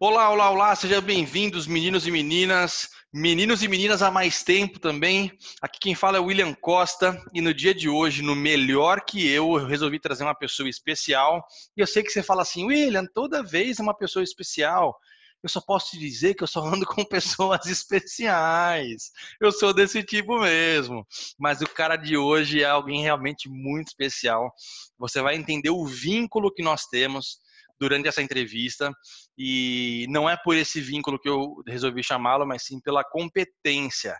Olá, olá, olá, sejam bem-vindos, meninos e meninas, meninos e meninas há mais tempo também. Aqui quem fala é o William Costa e no dia de hoje, no Melhor Que Eu, eu resolvi trazer uma pessoa especial. E eu sei que você fala assim, William, toda vez é uma pessoa especial. Eu só posso te dizer que eu só ando com pessoas especiais. Eu sou desse tipo mesmo. Mas o cara de hoje é alguém realmente muito especial. Você vai entender o vínculo que nós temos durante essa entrevista e não é por esse vínculo que eu resolvi chamá-lo, mas sim pela competência.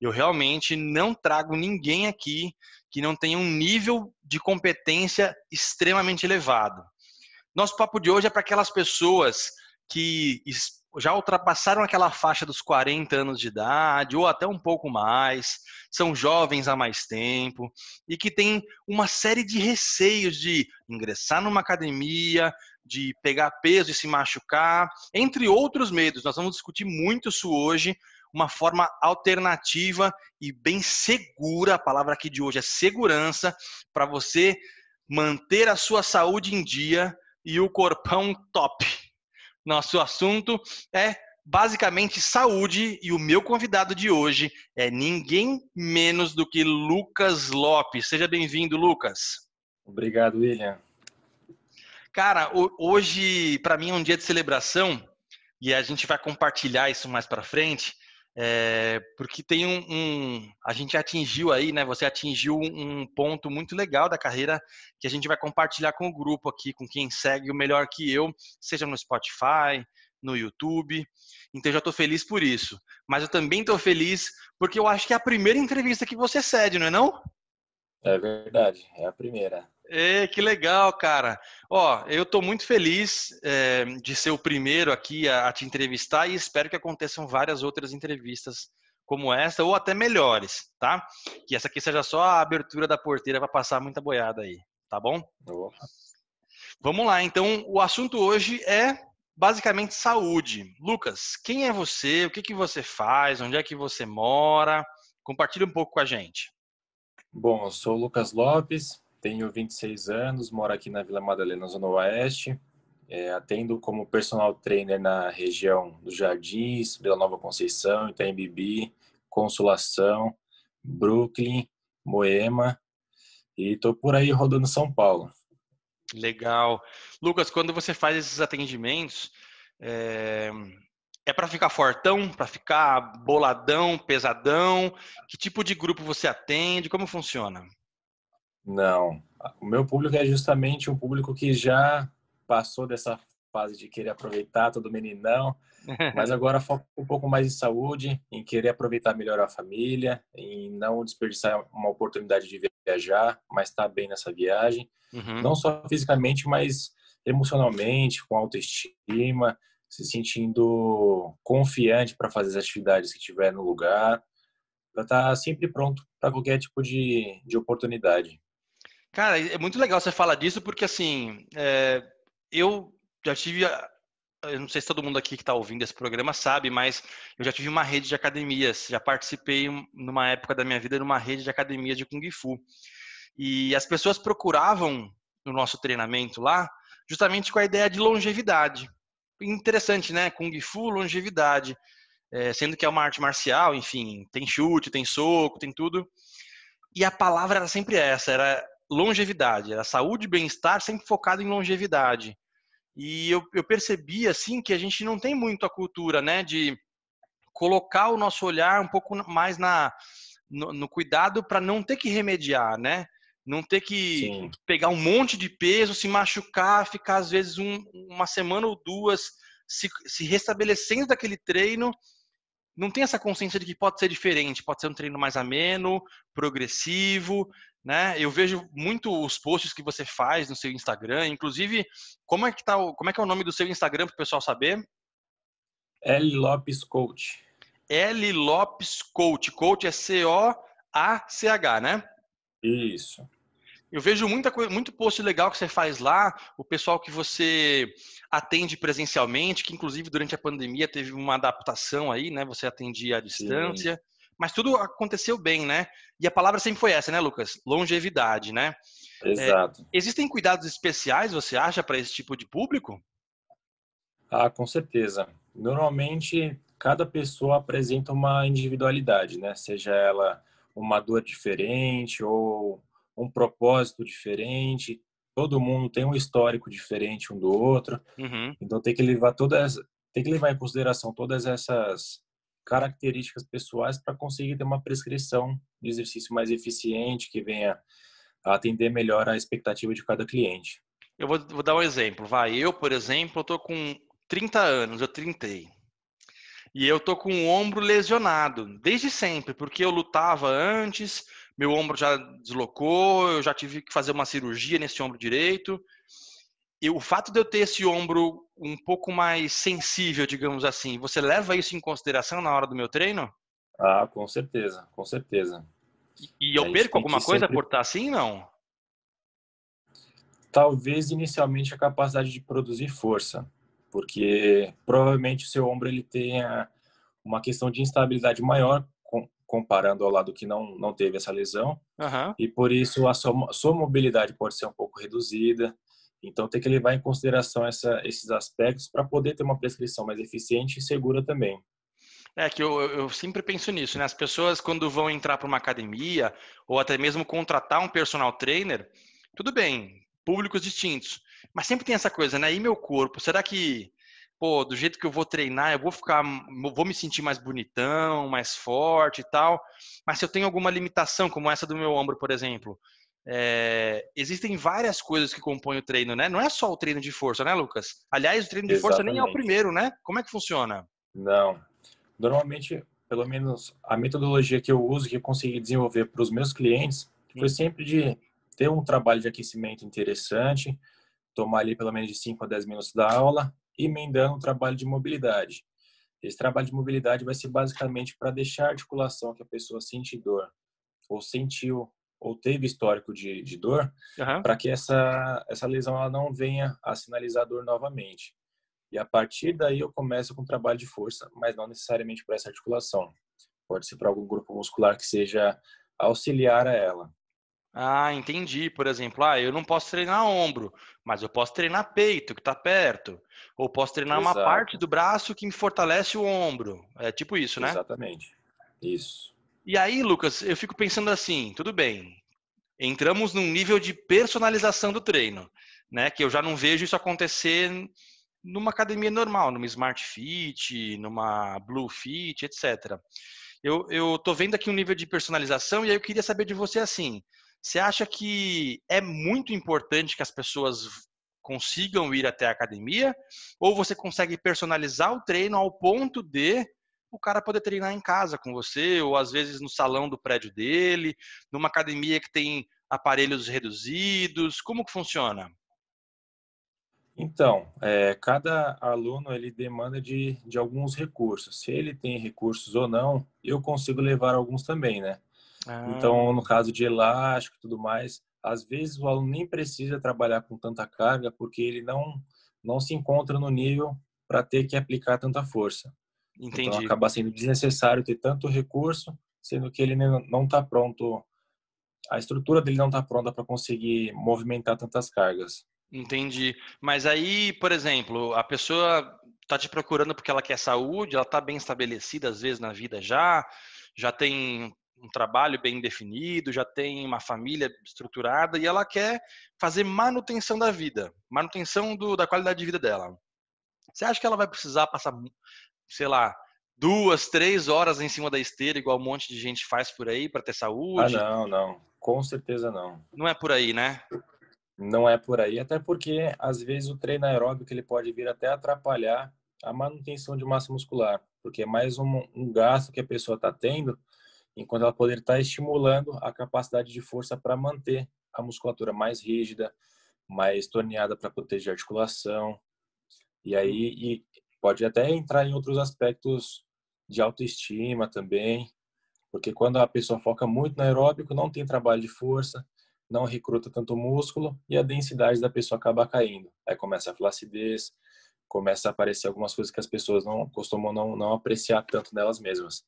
Eu realmente não trago ninguém aqui que não tenha um nível de competência extremamente elevado. Nosso papo de hoje é para aquelas pessoas que já ultrapassaram aquela faixa dos 40 anos de idade, ou até um pouco mais, são jovens há mais tempo, e que têm uma série de receios de ingressar numa academia, de pegar peso e se machucar, entre outros medos. Nós vamos discutir muito isso hoje, uma forma alternativa e bem segura, a palavra aqui de hoje é segurança, para você manter a sua saúde em dia e o corpão top. Nosso assunto é basicamente saúde e o meu convidado de hoje é ninguém menos do que Lucas Lopes. Seja bem-vindo, Lucas. Obrigado, William. Cara, hoje para mim é um dia de celebração e a gente vai compartilhar isso mais para frente, é, porque tem um, um, a gente atingiu aí, né? Você atingiu um ponto muito legal da carreira que a gente vai compartilhar com o grupo aqui, com quem segue o melhor que eu, seja no Spotify, no YouTube. Então eu já estou feliz por isso. Mas eu também estou feliz porque eu acho que é a primeira entrevista que você cede, não é não? É verdade, é a primeira. É, que legal, cara. Ó, eu estou muito feliz é, de ser o primeiro aqui a, a, te entrevistar e espero que aconteçam várias outras entrevistas como essa ou até melhores, tá? Que essa aqui seja só a abertura da porteira para passar muita boiada aí, tá bom? Opa. Vamos lá, então o assunto hoje é basicamente saúde. Lucas, quem é você? O que, que você faz? Onde é que você mora? Compartilhe um pouco com a gente. Bom, eu sou o Lucas Lopes, tenho 26 anos, moro aqui na Vila Madalena, Zona Oeste. É, atendo como personal trainer na região dos Jardins, Vila Nova Conceição, Itaim Bibi, Consolação, Brooklyn, Moema e estou por aí rodando São Paulo. Legal. Lucas, quando você faz esses atendimentos, é, é para ficar fortão, para ficar boladão, pesadão? Que tipo de grupo você atende? Como funciona? Não. O meu público é justamente um público que já passou dessa fase de querer aproveitar todo meninão, mas agora foca um pouco mais em saúde, em querer aproveitar melhor a família, em não desperdiçar uma oportunidade de viajar, mas estar tá bem nessa viagem, uhum. não só fisicamente, mas emocionalmente, com autoestima, se sentindo confiante para fazer as atividades que tiver no lugar, para estar tá sempre pronto para qualquer tipo de, de oportunidade. Cara, é muito legal você falar disso, porque assim, é, eu já tive. Eu não sei se todo mundo aqui que está ouvindo esse programa sabe, mas eu já tive uma rede de academias. Já participei, numa época da minha vida, numa rede de academias de Kung Fu. E as pessoas procuravam no nosso treinamento lá, justamente com a ideia de longevidade. Interessante, né? Kung Fu, longevidade. É, sendo que é uma arte marcial, enfim, tem chute, tem soco, tem tudo. E a palavra era sempre essa, era longevidade, era saúde e bem-estar sempre focado em longevidade. E eu, eu percebi, assim, que a gente não tem muito a cultura, né, de colocar o nosso olhar um pouco mais na, no, no cuidado para não ter que remediar, né? Não ter que Sim. pegar um monte de peso, se machucar, ficar às vezes um, uma semana ou duas se, se restabelecendo daquele treino não tem essa consciência de que pode ser diferente, pode ser um treino mais ameno, progressivo, né? Eu vejo muito os posts que você faz no seu Instagram, inclusive, como é que tá, como é que é o nome do seu Instagram para o pessoal saber? L Lopes Coach. L Lopes Coach. Coach é C O A C H, né? Isso. Eu vejo muita coisa, muito post legal que você faz lá, o pessoal que você atende presencialmente, que inclusive durante a pandemia teve uma adaptação aí, né? Você atendia à distância, Sim. Mas tudo aconteceu bem, né? E a palavra sempre foi essa, né, Lucas? Longevidade, né? Exato. É, existem cuidados especiais, você acha, para esse tipo de público? Ah, com certeza. Normalmente, cada pessoa apresenta uma individualidade, né? Seja ela uma dor diferente ou um propósito diferente. Todo mundo tem um histórico diferente um do outro. Uhum. Então tem que levar todas, tem que levar em consideração todas essas características pessoais para conseguir ter uma prescrição de exercício mais eficiente que venha atender melhor a expectativa de cada cliente. Eu vou, vou dar um exemplo. Vai, eu, por exemplo, tô com 30 anos, eu trintei. E eu tô com o ombro lesionado desde sempre, porque eu lutava antes, meu ombro já deslocou, eu já tive que fazer uma cirurgia nesse ombro direito. E o fato de eu ter esse ombro um pouco mais sensível, digamos assim, você leva isso em consideração na hora do meu treino? Ah, com certeza, com certeza. E, eu perco alguma coisa sempre... por estar assim, não? Talvez inicialmente a capacidade de produzir força, porque provavelmente o seu ombro ele tenha uma questão de instabilidade maior comparando ao lado que não não teve essa lesão uhum. e por isso a sua, sua mobilidade pode ser um pouco reduzida então tem que levar em consideração essa, esses aspectos para poder ter uma prescrição mais eficiente e segura também é que eu, eu sempre penso nisso, né? As pessoas quando vão entrar para uma academia ou até mesmo contratar um personal trainer, tudo bem, públicos distintos, mas sempre tem essa coisa, né? E meu corpo, será que pô, do jeito que eu vou treinar, eu vou ficar, vou me sentir mais bonitão, mais forte e tal. Mas se eu tenho alguma limitação, como essa do meu ombro, por exemplo, é, existem várias coisas que compõem o treino, né? Não é só o treino de força, né, Lucas? Aliás, o treino de Exatamente. força nem é o primeiro, né? Como é que funciona? Não. Normalmente, pelo menos a metodologia que eu uso, que eu consegui desenvolver para os meus clientes, foi sempre de ter um trabalho de aquecimento interessante, tomar ali pelo menos de 5 a 10 minutos da aula, emendando um trabalho de mobilidade. Esse trabalho de mobilidade vai ser basicamente para deixar a articulação que a pessoa sente dor, ou sentiu, ou teve histórico de, de dor, uhum. para que essa, essa lesão ela não venha a sinalizar dor novamente. E a partir daí eu começo com trabalho de força, mas não necessariamente para essa articulação. Pode ser para algum grupo muscular que seja auxiliar a ela. Ah, entendi. Por exemplo, ah, eu não posso treinar ombro, mas eu posso treinar peito, que está perto. Ou posso treinar Exato. uma parte do braço que me fortalece o ombro. É tipo isso, né? Exatamente. Isso. E aí, Lucas, eu fico pensando assim, tudo bem. Entramos num nível de personalização do treino, né? Que eu já não vejo isso acontecer numa academia normal, numa Smart Fit, numa Blue Fit, etc. Eu, eu tô vendo aqui um nível de personalização e aí eu queria saber de você assim. Você acha que é muito importante que as pessoas consigam ir até a academia? Ou você consegue personalizar o treino ao ponto de o cara poder treinar em casa com você, ou às vezes no salão do prédio dele, numa academia que tem aparelhos reduzidos? Como que funciona? Então, é, cada aluno ele demanda de, de alguns recursos. Se ele tem recursos ou não, eu consigo levar alguns também, né? Ah. Então, no caso de elástico e tudo mais, às vezes o aluno nem precisa trabalhar com tanta carga porque ele não não se encontra no nível para ter que aplicar tanta força. Então, Entendi. Então acaba sendo desnecessário ter tanto recurso, sendo que ele não está pronto, a estrutura dele não está pronta para conseguir movimentar tantas cargas. Entendi. Mas aí, por exemplo, a pessoa está te procurando porque ela quer saúde, ela está bem estabelecida às vezes na vida já, já tem um trabalho bem definido, já tem uma família estruturada e ela quer fazer manutenção da vida, manutenção do, da qualidade de vida dela. Você acha que ela vai precisar passar, sei lá, duas, três horas em cima da esteira, igual um monte de gente faz por aí para ter saúde? Ah, não, não. Com certeza não. Não é por aí, né? Não é por aí, até porque às vezes o treino aeróbico ele pode vir até atrapalhar a manutenção de massa muscular, porque é mais um, um gasto que a pessoa está tendo enquanto ela poderia estar estimulando a capacidade de força para manter a musculatura mais rígida, mais torneada para proteger a articulação. E aí e pode até entrar em outros aspectos de autoestima também, porque quando a pessoa foca muito no aeróbico, não tem trabalho de força, não recruta tanto músculo e a densidade da pessoa acaba caindo. Aí começa a flacidez, começa a aparecer algumas coisas que as pessoas não costumam não, não apreciar tanto nelas mesmas.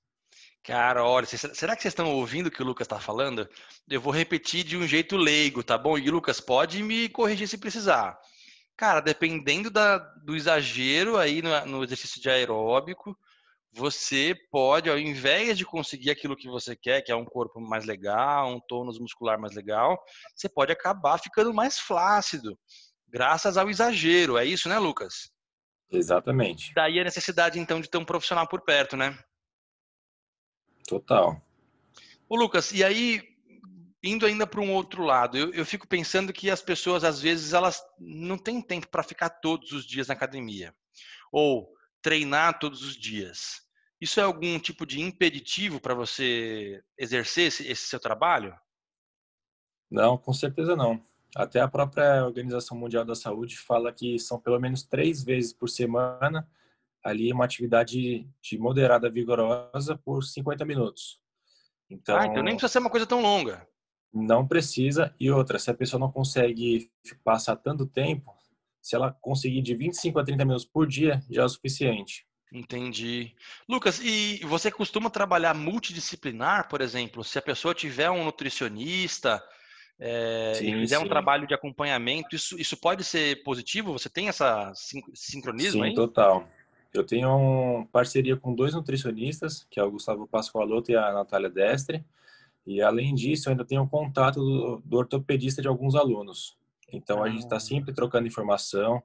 Cara, olha, será que vocês estão ouvindo o que o Lucas está falando? Eu vou repetir de um jeito leigo, tá bom? E Lucas, pode me corrigir se precisar. Cara, dependendo da, do exagero aí no, no exercício de aeróbico, você pode, ao invés de conseguir aquilo que você quer, que é um corpo mais legal, um tônus muscular mais legal, você pode acabar ficando mais flácido, graças ao exagero. É isso, né, Lucas? Exatamente. Daí a necessidade, então, de ter um profissional por perto, né? Total. Ô, Lucas, e aí, indo ainda para um outro lado, eu, eu, fico pensando que as pessoas, às vezes, elas não têm tempo para ficar todos os dias na academia. Ou treinar todos os dias. Isso é algum tipo de impeditivo para você exercer esse, esse seu trabalho? Não, com certeza não. Até a própria Organização Mundial da Saúde fala que são pelo menos três vezes por semana ali uma atividade de moderada vigorosa por 50 minutos. Então, ah, então nem precisa ser uma coisa tão longa. Não precisa. E outra, se a pessoa não consegue passar tanto tempo, se ela conseguir de 25 a 30 minutos por dia, já é o suficiente. Entendi. Lucas, e você costuma trabalhar multidisciplinar, por exemplo? Se a pessoa tiver um nutricionista é, sim, e fizer sim. um trabalho de acompanhamento, isso, isso pode ser positivo? Você tem essa sincronismo sim, aí? total. Eu tenho uma parceria com dois nutricionistas, que é o Gustavo Pascoaloto e a Natália Destre. E além disso, eu ainda tenho contato do, do ortopedista de alguns alunos. Então a gente está ah. sempre trocando informação.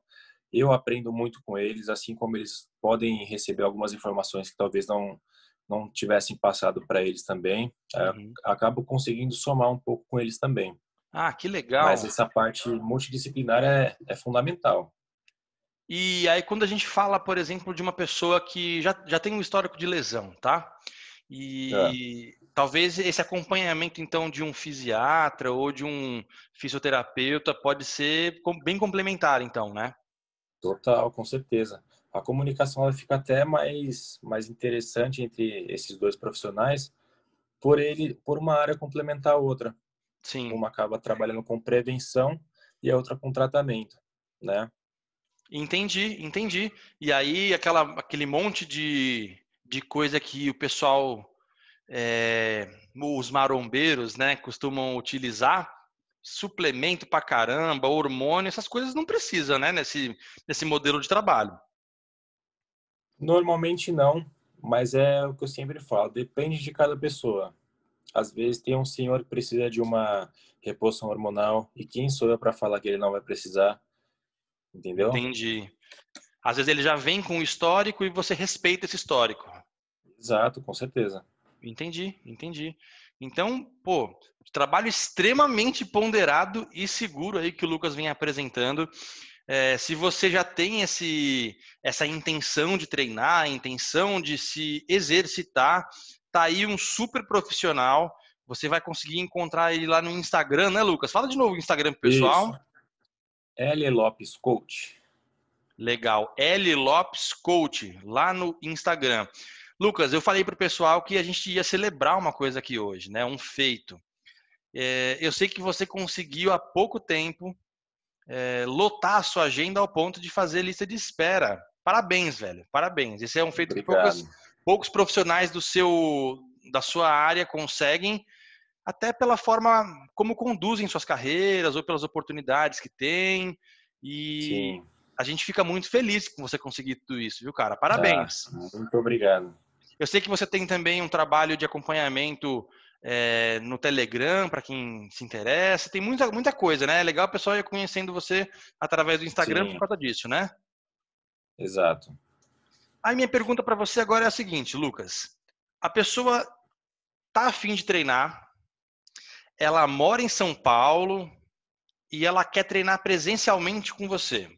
Eu aprendo muito com eles, assim como eles podem receber algumas informações que talvez não não tivessem passado para eles também. É, uhum. Acabo conseguindo somar um pouco com eles também. Ah, que legal! Mas essa parte multidisciplinar é, é fundamental. E aí, quando a gente fala, por exemplo, de uma pessoa que já, já tem um histórico de lesão, tá? E é. talvez esse acompanhamento, então, de um fisiatra ou de um fisioterapeuta pode ser bem complementar, então, né? Total, com certeza. A comunicação ela fica até mais, mais interessante entre esses dois profissionais por ele por uma área complementar a outra. Sim. Uma acaba trabalhando com prevenção e a outra com tratamento, né? Entendi, entendi. E aí aquela, aquele monte de, de coisa que o pessoal, é, os marombeiros, né, costumam utilizar, suplemento pra caramba, hormônio, essas coisas não precisa, né, nesse, nesse modelo de trabalho. Normalmente não, mas é o que eu sempre falo, depende de cada pessoa. Às vezes tem um senhor que precisa de uma reposição hormonal e quem sou eu para falar que ele não vai precisar? Entendeu? Entendi. Às vezes ele já vem com o histórico e você respeita esse histórico. Exato, com certeza. Entendi, entendi. Então, pô, trabalho extremamente ponderado e seguro aí que o Lucas vem apresentando. É, se você já tem esse, essa intenção de treinar, a intenção de se exercitar, tá aí um super profissional. Você vai conseguir encontrar ele lá no Instagram, né, Lucas? Fala de novo o Instagram pessoal. Isso. L. Lopes Coach. Legal. L. Lopes Coach, lá no Instagram. Lucas, eu falei para o pessoal que a gente ia celebrar uma coisa aqui hoje, né? Um feito. É, eu sei que você conseguiu há pouco tempo é, lotar a sua agenda ao ponto de fazer lista de espera. Parabéns, velho. Parabéns. Esse é um feito Obrigado. que poucos, poucos profissionais do seu, da sua área conseguem até pela forma como conduzem suas carreiras ou pelas oportunidades que têm. E Sim. a gente fica muito feliz com você conseguir tudo isso, viu, cara? Parabéns. Ah, muito obrigado. Eu sei que você tem também um trabalho de acompanhamento é, no Telegram, para quem se interessa. Tem muita, muita coisa, né? É legal o pessoal ir conhecendo você através do Instagram Sim. por causa disso, né? Exato. Aí minha pergunta para você agora é a seguinte, Lucas. A pessoa tá afim de treinar, ela mora em São Paulo e ela quer treinar presencialmente com você,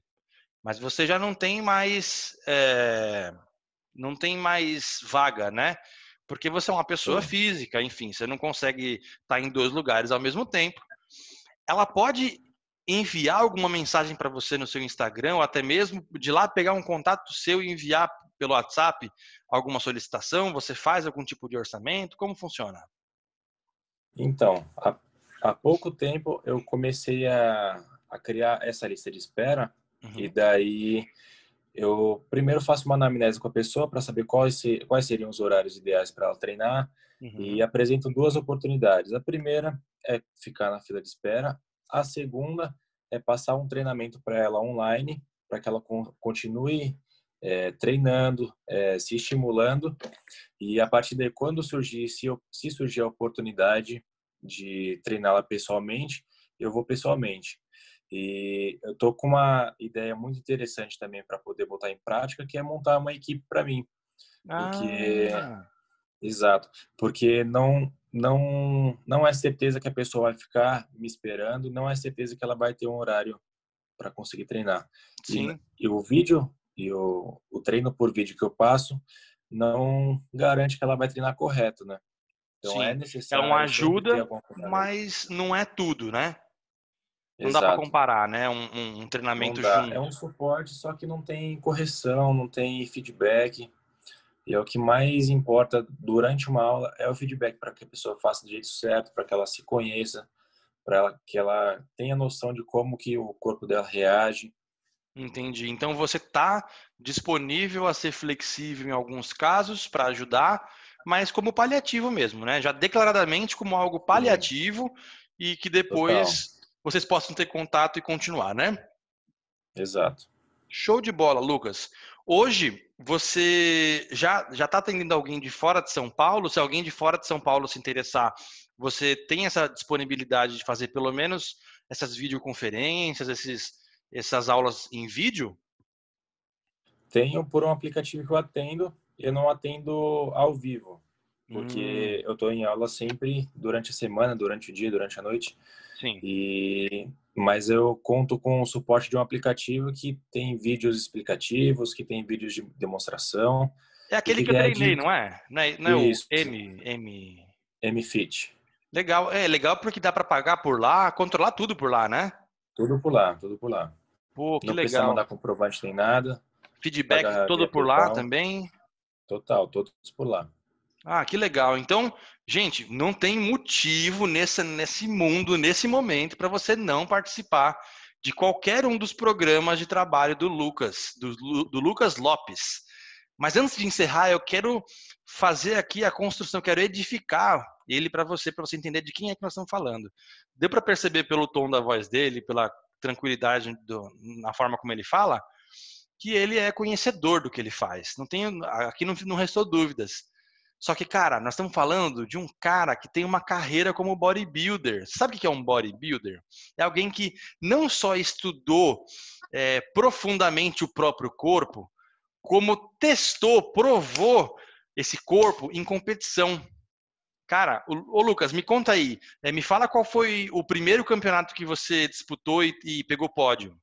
mas você já não tem mais é, não tem mais vaga, né? Porque você é uma pessoa Sim. física, enfim, você não consegue estar em dois lugares ao mesmo tempo. Ela pode enviar alguma mensagem para você no seu Instagram, ou até mesmo de lá pegar um contato seu e enviar pelo WhatsApp alguma solicitação? Você faz algum tipo de orçamento? Como funciona? Então, há, há pouco tempo eu comecei a, a criar essa lista de espera uhum. e daí eu primeiro faço uma anamnese com a pessoa para saber quais, quais seriam os horários ideais para ela treinar uhum. e apresento duas oportunidades. A primeira é ficar na fila de espera, a segunda é passar um treinamento para ela online, para que ela continue é, treinando, é, se estimulando e a partir daí, quando surgir, se, eu, se surgir a oportunidade de treiná-la pessoalmente, eu vou pessoalmente. E eu tô com uma ideia muito interessante também para poder botar em prática, que é montar uma equipe para mim. Porque ah. exato, porque não não não é certeza que a pessoa vai ficar me esperando, não é certeza que ela vai ter um horário para conseguir treinar. Sim. E, e, o vídeo e o, o treino por vídeo que eu passo não garante que ela vai treinar correto, né? Então Sim. é necessário. É uma ajuda, mas não é tudo, né? Não Exato. dá para comparar, né? Um, um, um treinamento junto. É um suporte, só que não tem correção, não tem feedback. E é o que mais importa durante uma aula é o feedback para que a pessoa faça do jeito certo, para que ela se conheça, para que ela tenha noção de como que o corpo dela reage. Entendi. Então você está disponível a ser flexível em alguns casos para ajudar, mas como paliativo mesmo, né? Já declaradamente como algo paliativo Sim. e que depois Total vocês possam ter contato e continuar, né? Exato. Show de bola, Lucas. Hoje você já já está atendendo alguém de fora de São Paulo? Se alguém de fora de São Paulo se interessar, você tem essa disponibilidade de fazer pelo menos essas videoconferências, esses, essas aulas em vídeo? Tenho por um aplicativo que eu atendo. Eu não atendo ao vivo, porque hum. eu estou em aula sempre durante a semana, durante o dia, durante a noite. Sim. E mas eu conto com o suporte de um aplicativo que tem vídeos explicativos, que tem vídeos de demonstração. É aquele que, que eu treinei, de... não é? Não é, não é o M M MFit. Legal, é legal porque dá para pagar por lá, controlar tudo por lá, né? Tudo por lá, tudo por lá. Pô, que não legal. Não precisa mandar comprovante nem nada. Feedback todo por lá também. Total, todos por lá. Ah, que legal. Então, gente, não tem motivo nesse, nesse mundo, nesse momento, para você não participar de qualquer um dos programas de trabalho do Lucas, do, do Lucas Lopes. Mas antes de encerrar, eu quero fazer aqui a construção, quero edificar ele para você, para você entender de quem é que nós estamos falando. Deu para perceber pelo tom da voz dele, pela tranquilidade do, na forma como ele fala, que ele é conhecedor do que ele faz. Não tem, aqui não, não restou dúvidas. Só que, cara, nós estamos falando de um cara que tem uma carreira como bodybuilder. Sabe o que é um bodybuilder? É alguém que não só estudou é, profundamente o próprio corpo, como testou, provou esse corpo em competição. Cara, ô, Lucas, me conta aí, é, me fala qual foi o primeiro campeonato que você disputou e, e pegou pódio.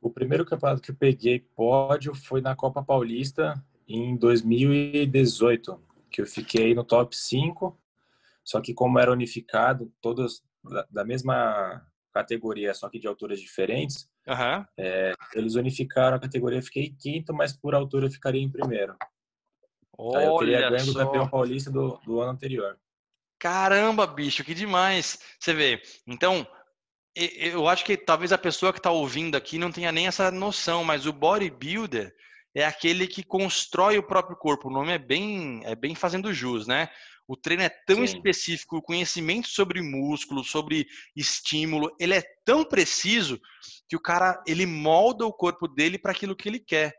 O primeiro campeonato que eu peguei pódio foi na Copa Paulista em 2018, que eu fiquei no top 5, só que como era unificado, todos da mesma categoria, só que de alturas diferentes, uhum. é, eles unificaram a categoria, eu fiquei quinto, mas por altura eu ficaria em primeiro. Olha Aí eu teria ganho do campeão paulista do, do ano anterior. Caramba, bicho, que demais! Você vê, então, eu acho que talvez a pessoa que está ouvindo aqui não tenha nem essa noção, mas o bodybuilder, é aquele que constrói o próprio corpo. O nome é bem, é bem fazendo jus, né? O treino é tão Sim. específico, o conhecimento sobre músculo, sobre estímulo, ele é tão preciso que o cara ele molda o corpo dele para aquilo que ele quer.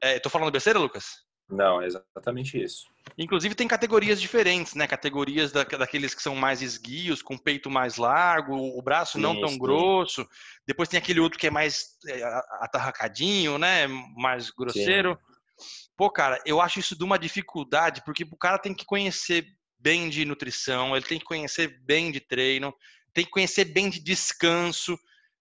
É, tô falando besteira, Lucas? Não, é exatamente isso. Inclusive tem categorias diferentes, né? Categorias da, daqueles que são mais esguios, com peito mais largo, o braço sim, não tão sim. grosso. Depois tem aquele outro que é mais é, atarracadinho, né? Mais grosseiro. Sim. Pô, cara, eu acho isso de uma dificuldade, porque o cara tem que conhecer bem de nutrição, ele tem que conhecer bem de treino, tem que conhecer bem de descanso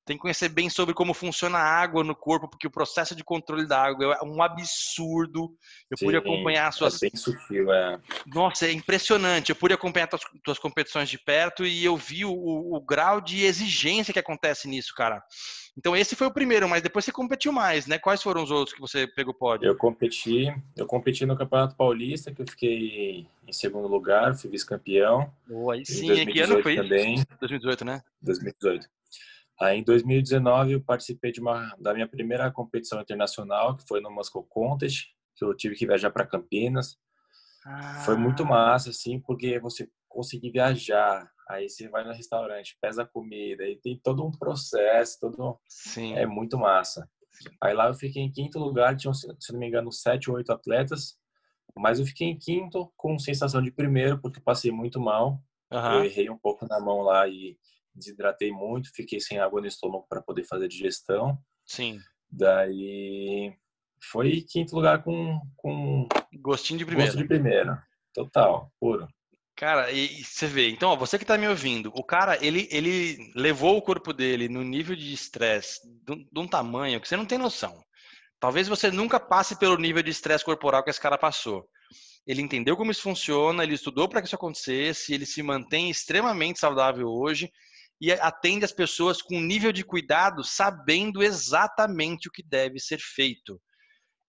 tem que conhecer bem sobre como funciona a água no corpo, porque o processo de controle da água é um absurdo. Eu Sim, pude acompanhar as suas. É bem sutil, é. Nossa, é impressionante. Eu pude acompanhar tuas, tuas competições de perto e eu vi o, o, grau de exigência que acontece nisso, cara. Então esse foi o primeiro, mas depois você competiu mais, né? Quais foram os outros que você pegou pódio? Eu competi, eu competi no Campeonato Paulista, que eu fiquei em segundo lugar, fui vice-campeão. Oh, aí sim, em que ano foi também. 2018, né? 2018. Aí, em 2019, eu participei de uma da minha primeira competição internacional, que foi no Moscow Contest, que eu tive que viajar para Campinas. Ah. Foi muito massa, assim, porque você conseguir viajar Aí você vai no restaurante, pesa a comida, e tem todo um processo, todo Sim. é muito massa. Aí lá eu fiquei em quinto lugar, tinham, se não me engano, sete ou oito atletas, mas eu fiquei em quinto com sensação de primeiro, porque passei muito mal. Uhum. Eu errei um pouco na mão lá e desidratei muito, fiquei sem água no estômago para poder fazer digestão. Sim. Daí foi quinto lugar com, com gostinho de primeiro. Gosto de primeiro. Total, puro. Cara, e, você vê, então, ó, você que está me ouvindo, o cara, ele, ele levou o corpo dele no nível de estresse de, de um tamanho que você não tem noção. Talvez você nunca passe pelo nível de estresse corporal que esse cara passou. Ele entendeu como isso funciona, ele estudou para que isso acontecesse, ele se mantém extremamente saudável hoje e atende as pessoas com um nível de cuidado, sabendo exatamente o que deve ser feito.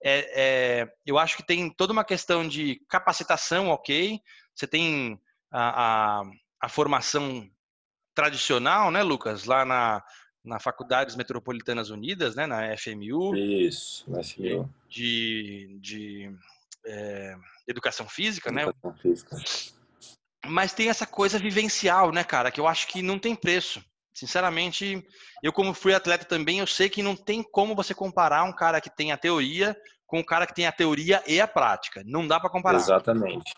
É, é, eu acho que tem toda uma questão de capacitação, ok. Você tem a, a, a formação tradicional, né, Lucas, lá na, na Faculdades Metropolitanas Unidas, né, na FMU. Isso, na FMU. De, de é, educação física, né? educação né? Física. Mas tem essa coisa vivencial, né, cara, que eu acho que não tem preço. Sinceramente, eu como fui atleta também, eu sei que não tem como você comparar um cara que tem a teoria com um cara que tem a teoria e a prática. Não dá para comparar. Exatamente.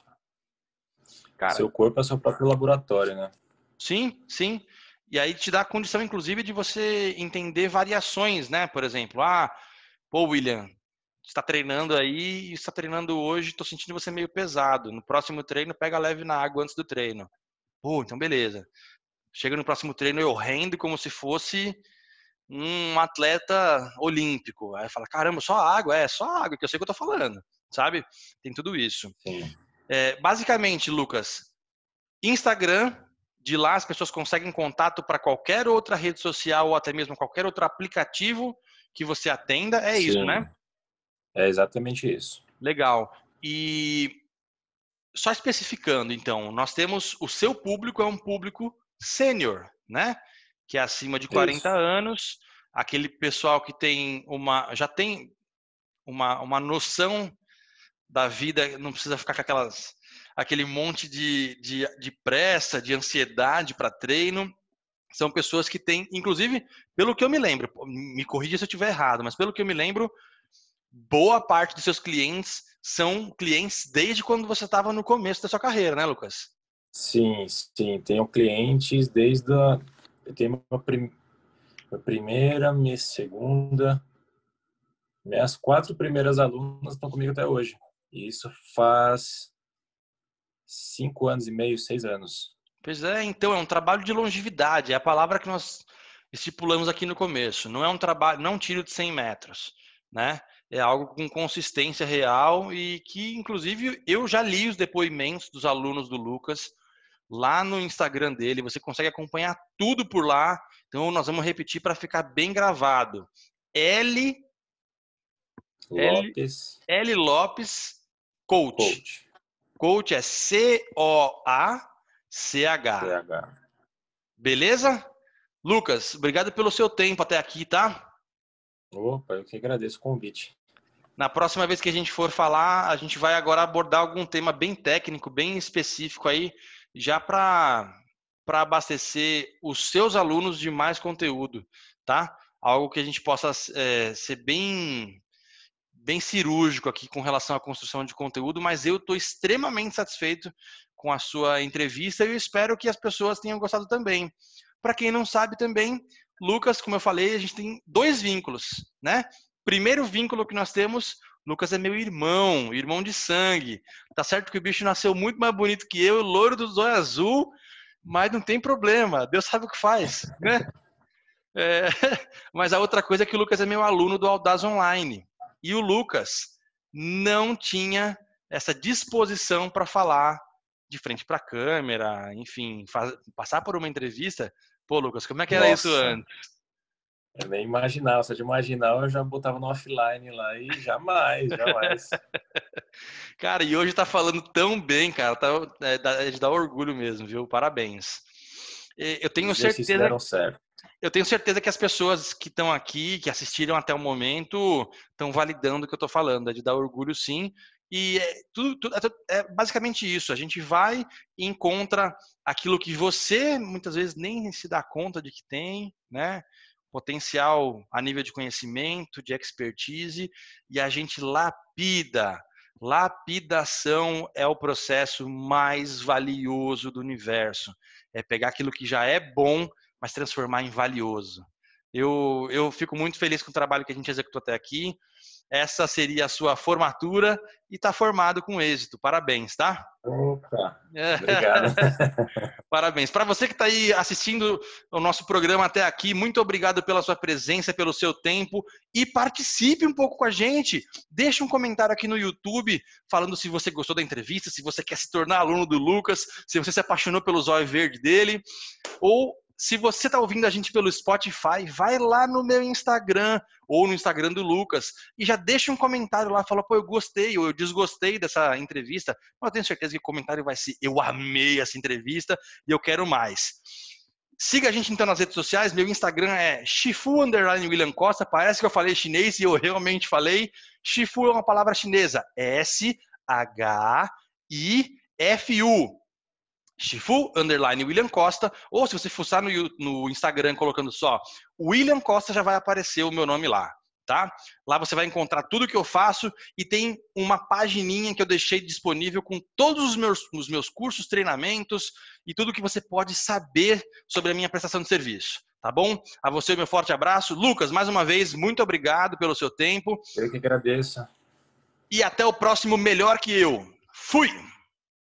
Cara, seu corpo é seu próprio laboratório, né? Sim, sim. E aí te dá a condição, inclusive, de você entender variações, né? Por exemplo, ah, pô, William, está treinando aí, está treinando hoje, estou sentindo você meio pesado. No próximo treino, pega leve na água antes do treino. Pô, então beleza. Chega no próximo treino, eu rendo como se fosse um atleta olímpico. Aí fala, caramba, só água, é só água, que eu sei o que eu tô falando, sabe? Tem tudo isso. É, basicamente, Lucas, Instagram, de lá as pessoas conseguem contato para qualquer outra rede social ou até mesmo qualquer outro aplicativo que você atenda, é Sim. isso, né? É exatamente isso. Legal. E só especificando, então, nós temos o seu público é um público sênior, né? Que é acima de 40 Isso. anos, aquele pessoal que tem uma já tem uma, uma noção da vida, não precisa ficar com aquelas aquele monte de, de, de pressa, de ansiedade para treino. São pessoas que têm, inclusive, pelo que eu me lembro, me corrija se eu estiver errado, mas pelo que eu me lembro, boa parte dos seus clientes são clientes desde quando você estava no começo da sua carreira, né, Lucas? Sim, sim. Tenho clientes desde a. Eu tenho uma, prim... minha primeira, minha segunda. Minhas quatro primeiras alunas estão comigo até hoje. E isso faz cinco anos e meio, seis anos. Pois é, então é um trabalho de longevidade. É a palavra que nós estipulamos aqui no começo. Não é um trabalho, não um tiro de 100 metros, né? É algo com consistência real e que, inclusive, eu já li os depoimentos dos alunos do Lucas lá no Instagram dele, você consegue acompanhar tudo por lá. Então nós vamos repetir para ficar bem gravado. L Lopes. L, L Lopes Coach. Coach. Coach é C O A C H. Beleza? Lucas, obrigado pelo seu tempo até aqui, tá? Opa, eu que agradeço o convite. Na próxima vez que a gente for falar, a gente vai agora abordar algum tema bem técnico, bem específico aí já para abastecer os seus alunos de mais conteúdo, tá? Algo que a gente possa é, ser bem bem cirúrgico aqui com relação à construção de conteúdo, mas eu estou extremamente satisfeito com a sua entrevista e eu espero que as pessoas tenham gostado também. Para quem não sabe também, Lucas, como eu falei, a gente tem dois vínculos, né? Primeiro vínculo que nós temos Lucas é meu irmão, irmão de sangue. Tá certo que o bicho nasceu muito mais bonito que eu, loiro do zóio azul, mas não tem problema. Deus sabe o que faz, né? É, mas a outra coisa é que o Lucas é meu aluno do Audaz Online. E o Lucas não tinha essa disposição para falar de frente para a câmera, enfim, faz, passar por uma entrevista. Pô, Lucas, como é que era Nossa. isso antes? Eu nem imaginava, só de imaginar eu já botava no offline lá e jamais, jamais. cara, e hoje tá falando tão bem, cara, tá, é, é de dar orgulho mesmo, viu? Parabéns. Eu tenho certeza. Certo. Eu tenho certeza que as pessoas que estão aqui, que assistiram até o momento, estão validando o que eu estou falando. É de dar orgulho, sim. E é, tudo, tudo, é, é basicamente isso. A gente vai e encontra aquilo que você muitas vezes nem se dá conta de que tem, né? Potencial a nível de conhecimento, de expertise, e a gente lapida. Lapidação é o processo mais valioso do universo. É pegar aquilo que já é bom, mas transformar em valioso. Eu, eu fico muito feliz com o trabalho que a gente executou até aqui. Essa seria a sua formatura e está formado com êxito. Parabéns, tá? Opa, obrigado. Parabéns. Para você que está aí assistindo o nosso programa até aqui, muito obrigado pela sua presença, pelo seu tempo e participe um pouco com a gente. Deixe um comentário aqui no YouTube falando se você gostou da entrevista, se você quer se tornar aluno do Lucas, se você se apaixonou pelo zóio verde dele ou se você está ouvindo a gente pelo Spotify, vai lá no meu Instagram ou no Instagram do Lucas e já deixa um comentário lá, fala, pô, eu gostei ou eu desgostei dessa entrevista. Eu tenho certeza que o comentário vai ser, eu amei essa entrevista e eu quero mais. Siga a gente então nas redes sociais. Meu Instagram é Shifu William Costa. Parece que eu falei chinês e eu realmente falei. Shifu é uma palavra chinesa. S-H-I-F-U. Shifu, underline William Costa, ou se você fuçar no, no Instagram colocando só William Costa, já vai aparecer o meu nome lá, tá? Lá você vai encontrar tudo que eu faço e tem uma pagininha que eu deixei disponível com todos os meus, os meus cursos, treinamentos e tudo que você pode saber sobre a minha prestação de serviço. Tá bom? A você, meu forte abraço. Lucas, mais uma vez, muito obrigado pelo seu tempo. Eu que agradeço. E até o próximo Melhor Que Eu. Fui!